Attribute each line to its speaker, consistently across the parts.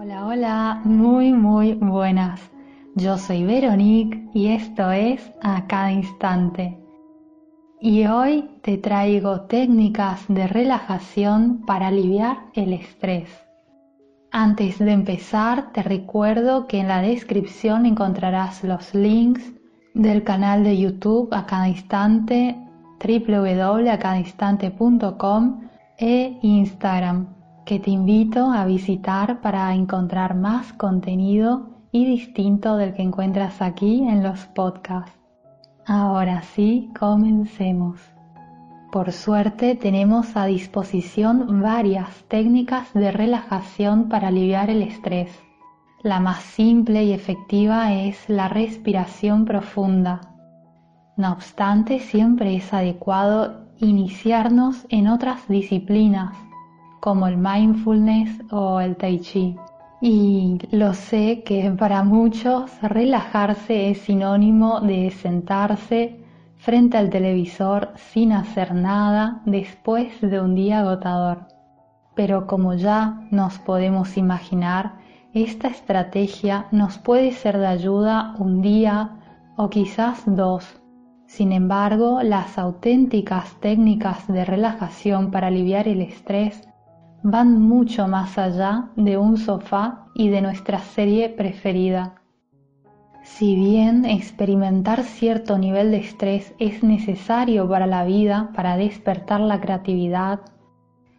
Speaker 1: Hola, hola, muy, muy buenas. Yo soy Veronique y esto es A Cada Instante. Y hoy te traigo técnicas de relajación para aliviar el estrés. Antes de empezar, te recuerdo que en la descripción encontrarás los links del canal de YouTube A Cada Instante, www.acadainstante.com e Instagram que te invito a visitar para encontrar más contenido y distinto del que encuentras aquí en los podcasts. Ahora sí, comencemos. Por suerte tenemos a disposición varias técnicas de relajación para aliviar el estrés. La más simple y efectiva es la respiración profunda. No obstante, siempre es adecuado iniciarnos en otras disciplinas como el mindfulness o el tai chi. Y lo sé que para muchos relajarse es sinónimo de sentarse frente al televisor sin hacer nada después de un día agotador. Pero como ya nos podemos imaginar, esta estrategia nos puede ser de ayuda un día o quizás dos. Sin embargo, las auténticas técnicas de relajación para aliviar el estrés van mucho más allá de un sofá y de nuestra serie preferida. Si bien experimentar cierto nivel de estrés es necesario para la vida, para despertar la creatividad,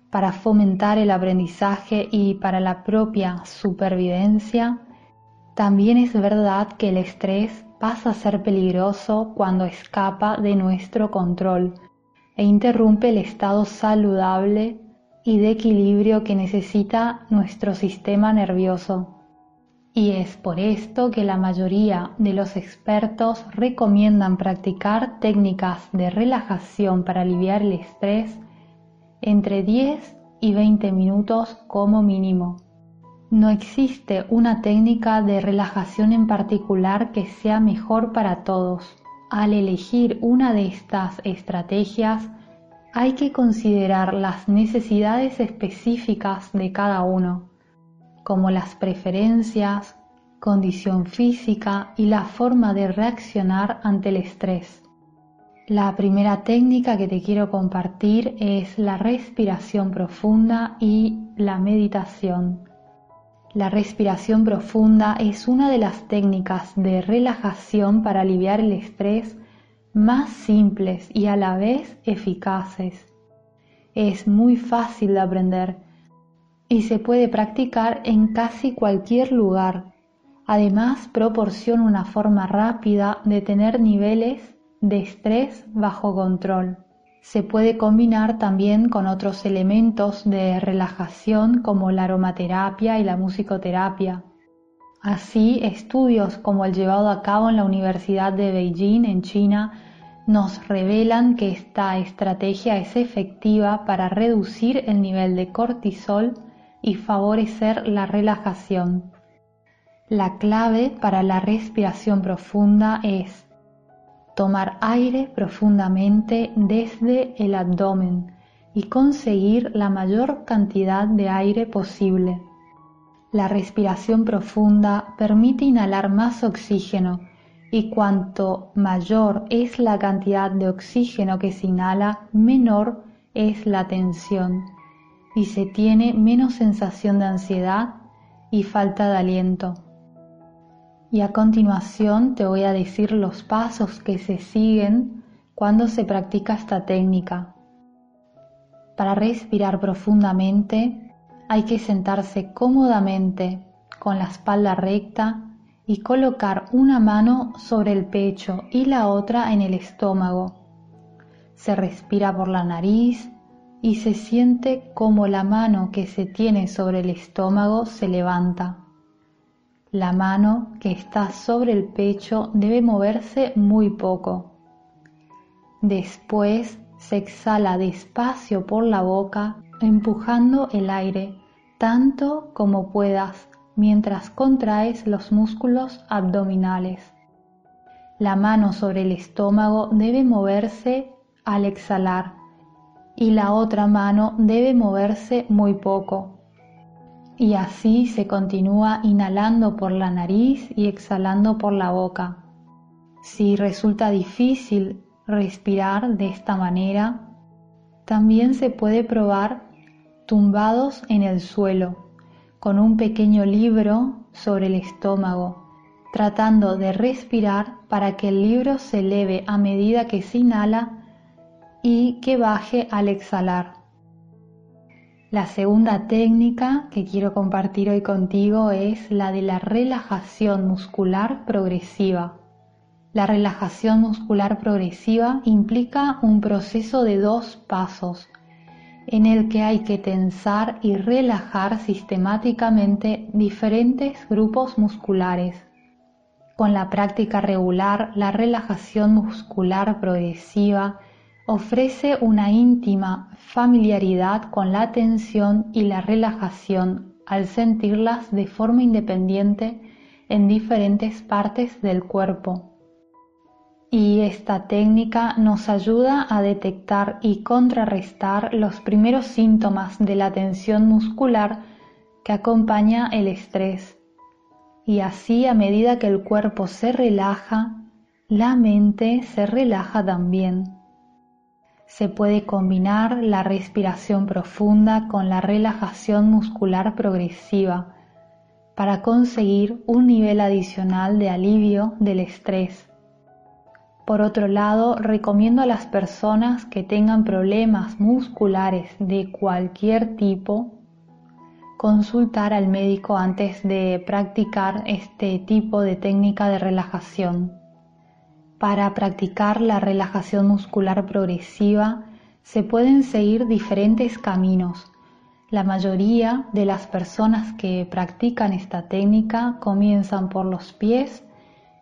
Speaker 1: para fomentar el aprendizaje y para la propia supervivencia, también es verdad que el estrés pasa a ser peligroso cuando escapa de nuestro control e interrumpe el estado saludable y de equilibrio que necesita nuestro sistema nervioso. Y es por esto que la mayoría de los expertos recomiendan practicar técnicas de relajación para aliviar el estrés entre 10 y 20 minutos como mínimo. No existe una técnica de relajación en particular que sea mejor para todos. Al elegir una de estas estrategias, hay que considerar las necesidades específicas de cada uno, como las preferencias, condición física y la forma de reaccionar ante el estrés. La primera técnica que te quiero compartir es la respiración profunda y la meditación. La respiración profunda es una de las técnicas de relajación para aliviar el estrés más simples y a la vez eficaces. Es muy fácil de aprender y se puede practicar en casi cualquier lugar. Además, proporciona una forma rápida de tener niveles de estrés bajo control. Se puede combinar también con otros elementos de relajación como la aromaterapia y la musicoterapia. Así, estudios como el llevado a cabo en la Universidad de Beijing, en China, nos revelan que esta estrategia es efectiva para reducir el nivel de cortisol y favorecer la relajación. La clave para la respiración profunda es tomar aire profundamente desde el abdomen y conseguir la mayor cantidad de aire posible. La respiración profunda permite inhalar más oxígeno y cuanto mayor es la cantidad de oxígeno que se inhala, menor es la tensión y se tiene menos sensación de ansiedad y falta de aliento. Y a continuación te voy a decir los pasos que se siguen cuando se practica esta técnica. Para respirar profundamente, hay que sentarse cómodamente con la espalda recta y colocar una mano sobre el pecho y la otra en el estómago. Se respira por la nariz, y se siente como la mano que se tiene sobre el estómago se levanta. La mano que está sobre el pecho debe moverse muy poco. Después se exhala despacio por la boca, empujando el aire tanto como puedas mientras contraes los músculos abdominales. La mano sobre el estómago debe moverse al exhalar y la otra mano debe moverse muy poco. Y así se continúa inhalando por la nariz y exhalando por la boca. Si resulta difícil respirar de esta manera, también se puede probar tumbados en el suelo, con un pequeño libro sobre el estómago, tratando de respirar para que el libro se eleve a medida que se inhala y que baje al exhalar. La segunda técnica que quiero compartir hoy contigo es la de la relajación muscular progresiva. La relajación muscular progresiva implica un proceso de dos pasos en el que hay que tensar y relajar sistemáticamente diferentes grupos musculares. Con la práctica regular, la relajación muscular progresiva ofrece una íntima familiaridad con la tensión y la relajación al sentirlas de forma independiente en diferentes partes del cuerpo. Y esta técnica nos ayuda a detectar y contrarrestar los primeros síntomas de la tensión muscular que acompaña el estrés. Y así a medida que el cuerpo se relaja, la mente se relaja también se puede combinar la respiración profunda con la relajación muscular progresiva para conseguir un nivel adicional de alivio del estrés. Por otro lado, recomiendo a las personas que tengan problemas musculares de cualquier tipo consultar al médico antes de practicar este tipo de técnica de relajación. Para practicar la relajación muscular progresiva se pueden seguir diferentes caminos. La mayoría de las personas que practican esta técnica comienzan por los pies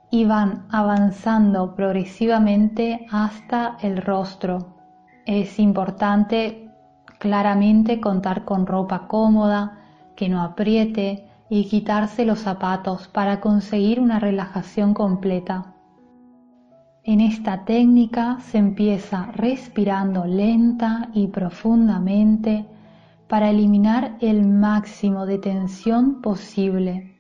Speaker 1: y van avanzando progresivamente hasta el rostro. Es importante claramente contar con ropa cómoda, que no apriete y quitarse los zapatos para conseguir una relajación completa. En esta técnica se empieza respirando lenta y profundamente para eliminar el máximo de tensión posible.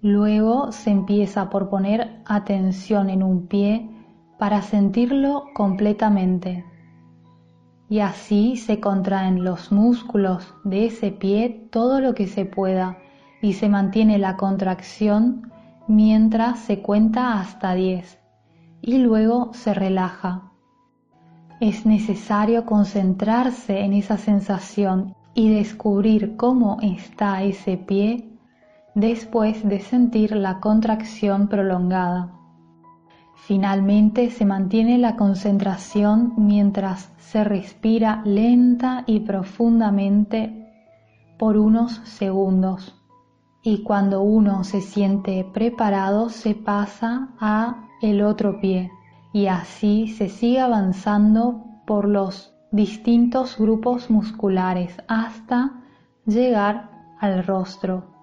Speaker 1: Luego se empieza por poner atención en un pie para sentirlo completamente. Y así se contraen los músculos de ese pie todo lo que se pueda y se mantiene la contracción mientras se cuenta hasta 10 y luego se relaja. Es necesario concentrarse en esa sensación y descubrir cómo está ese pie después de sentir la contracción prolongada. Finalmente se mantiene la concentración mientras se respira lenta y profundamente por unos segundos. Y cuando uno se siente preparado se pasa a el otro pie y así se sigue avanzando por los distintos grupos musculares hasta llegar al rostro.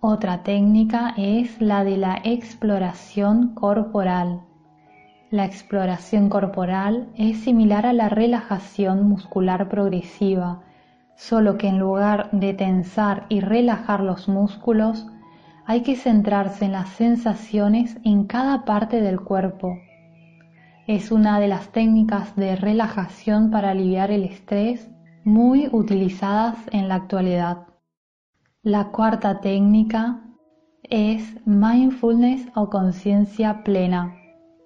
Speaker 1: Otra técnica es la de la exploración corporal. La exploración corporal es similar a la relajación muscular progresiva, solo que en lugar de tensar y relajar los músculos, hay que centrarse en las sensaciones en cada parte del cuerpo. Es una de las técnicas de relajación para aliviar el estrés muy utilizadas en la actualidad. La cuarta técnica es mindfulness o conciencia plena,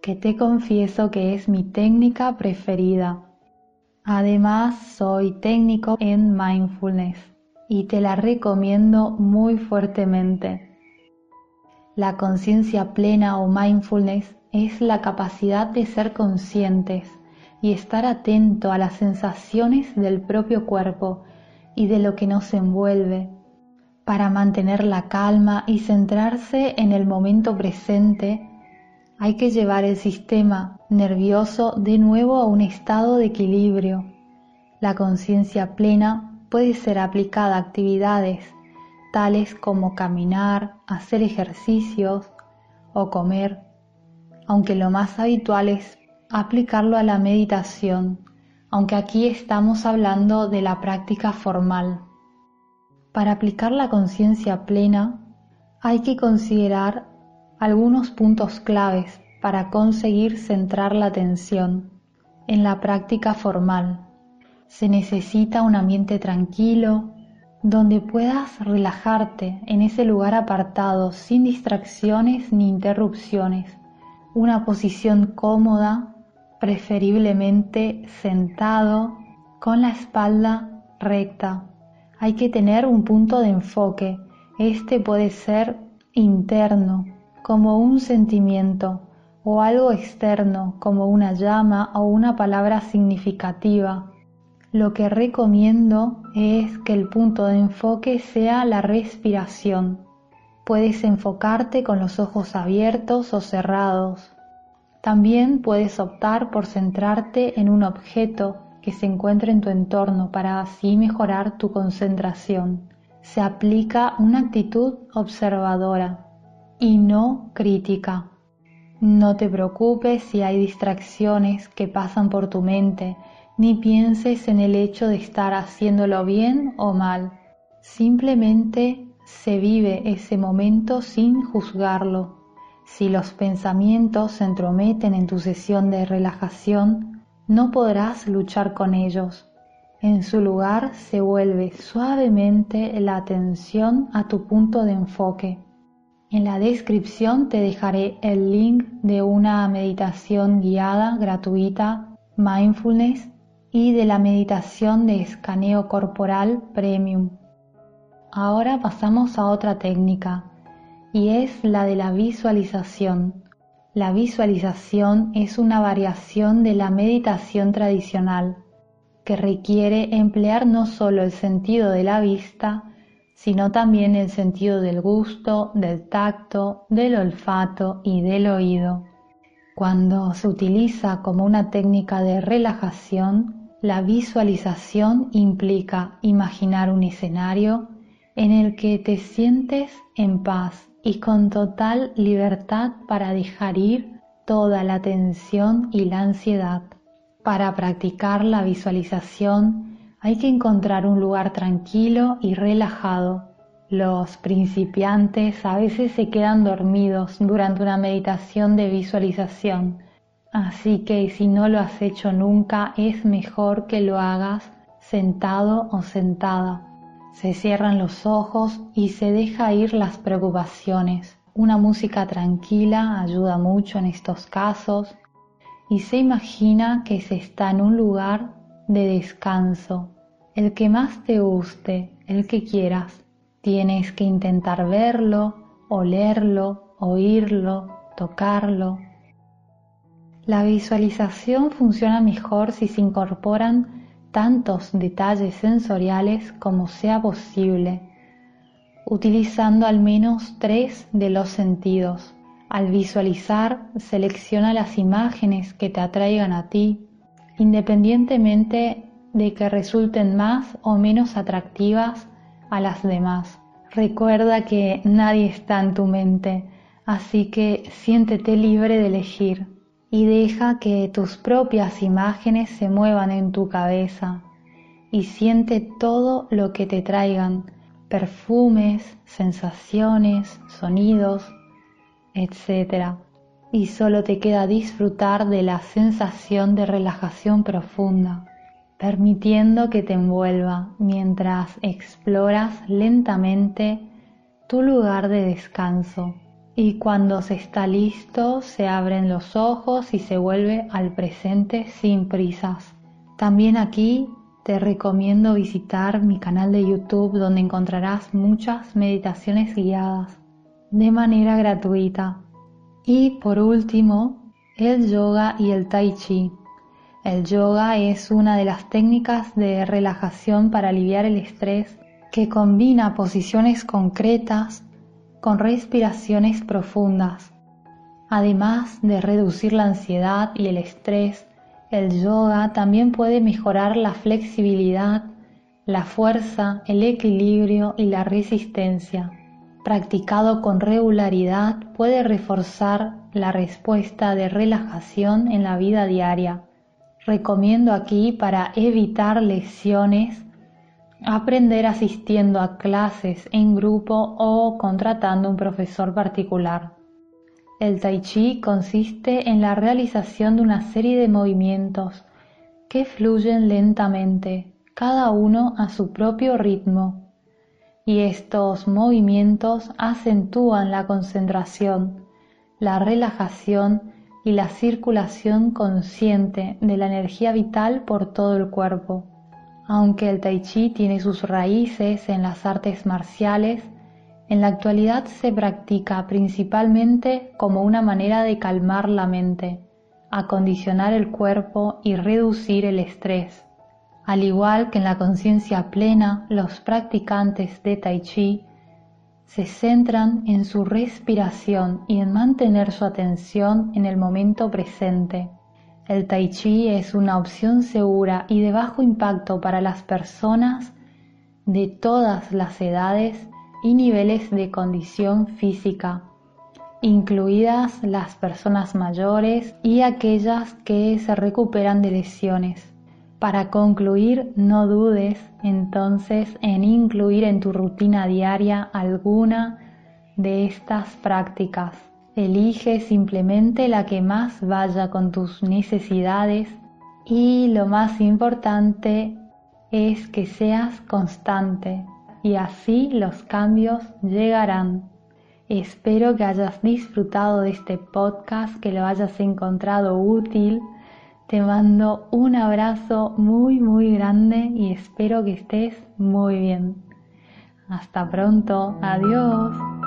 Speaker 1: que te confieso que es mi técnica preferida. Además, soy técnico en mindfulness y te la recomiendo muy fuertemente. La conciencia plena o mindfulness es la capacidad de ser conscientes y estar atento a las sensaciones del propio cuerpo y de lo que nos envuelve para mantener la calma y centrarse en el momento presente, hay que llevar el sistema nervioso de nuevo a un estado de equilibrio. La conciencia plena puede ser aplicada a actividades tales como caminar, hacer ejercicios o comer, aunque lo más habitual es aplicarlo a la meditación, aunque aquí estamos hablando de la práctica formal. Para aplicar la conciencia plena hay que considerar algunos puntos claves para conseguir centrar la atención en la práctica formal. Se necesita un ambiente tranquilo donde puedas relajarte en ese lugar apartado sin distracciones ni interrupciones. Una posición cómoda, preferiblemente sentado con la espalda recta hay que tener un punto de enfoque. Este puede ser interno, como un sentimiento, o algo externo, como una llama o una palabra significativa. Lo que recomiendo es que el punto de enfoque sea la respiración. Puedes enfocarte con los ojos abiertos o cerrados. También puedes optar por centrarte en un objeto que se encuentre en tu entorno para así mejorar tu concentración. Se aplica una actitud observadora y no crítica. No te preocupes si hay distracciones que pasan por tu mente, ni pienses en el hecho de estar haciéndolo bien o mal. Simplemente se vive ese momento sin juzgarlo. Si los pensamientos se entrometen en tu sesión de relajación, no podrás luchar con ellos. En su lugar se vuelve suavemente la atención a tu punto de enfoque. En la descripción te dejaré el link de una meditación guiada gratuita, mindfulness, y de la meditación de escaneo corporal premium. Ahora pasamos a otra técnica, y es la de la visualización. La visualización es una variación de la meditación tradicional que requiere emplear no solo el sentido de la vista, sino también el sentido del gusto, del tacto, del olfato y del oído. Cuando se utiliza como una técnica de relajación, la visualización implica imaginar un escenario en el que te sientes en paz y con total libertad para dejar ir toda la tensión y la ansiedad. Para practicar la visualización hay que encontrar un lugar tranquilo y relajado. Los principiantes a veces se quedan dormidos durante una meditación de visualización, así que si no lo has hecho nunca es mejor que lo hagas sentado o sentada se cierran los ojos y se deja ir las preocupaciones. Una música tranquila ayuda mucho en estos casos y se imagina que se está en un lugar de descanso, el que más te guste, el que quieras. Tienes que intentar verlo, olerlo, oírlo, tocarlo. La visualización funciona mejor si se incorporan tantos detalles sensoriales como sea posible, utilizando al menos tres de los sentidos. Al visualizar, selecciona las imágenes que te atraigan a ti, independientemente de que resulten más o menos atractivas a las demás. Recuerda que nadie está en tu mente, así que siéntete libre de elegir y deja que tus propias imágenes se muevan en tu cabeza y siente todo lo que te traigan, perfumes, sensaciones, sonidos, etc. Y solo te queda disfrutar de la sensación de relajación profunda, permitiendo que te envuelva mientras exploras lentamente tu lugar de descanso y cuando se está listo se abren los ojos y se vuelve al presente sin prisas. También aquí te recomiendo visitar mi canal de YouTube donde encontrarás muchas meditaciones guiadas de manera gratuita. Y por último, el yoga y el tai chi. El yoga es una de las técnicas de relajación para aliviar el estrés que combina posiciones concretas con respiraciones profundas. Además de reducir la ansiedad y el estrés, el yoga también puede mejorar la flexibilidad, la fuerza, el equilibrio y la resistencia. Practicado con regularidad puede reforzar la respuesta de relajación en la vida diaria. Recomiendo aquí para evitar lesiones aprender asistiendo a clases en grupo o contratando un profesor particular. El tai chi consiste en la realización de una serie de movimientos que fluyen lentamente, cada uno a su propio ritmo. Y estos movimientos acentúan la concentración, la relajación y la circulación consciente de la energía vital por todo el cuerpo. Aunque el tai chi tiene sus raíces en las artes marciales, en la actualidad se practica principalmente como una manera de calmar la mente, acondicionar el cuerpo y reducir el estrés. Al igual que en la conciencia plena, los practicantes de Tai Chi se centran en su respiración y en mantener su atención en el momento presente. El Tai Chi es una opción segura y de bajo impacto para las personas de todas las edades y niveles de condición física, incluidas las personas mayores y aquellas que se recuperan de lesiones. Para concluir, no dudes entonces en incluir en tu rutina diaria alguna de estas prácticas. Elige simplemente la que más vaya con tus necesidades y lo más importante es que seas constante, y así los cambios llegarán. Espero que hayas disfrutado de este podcast, que lo hayas encontrado útil. Te mando un abrazo muy muy grande y espero que estés muy bien. Hasta pronto, adiós.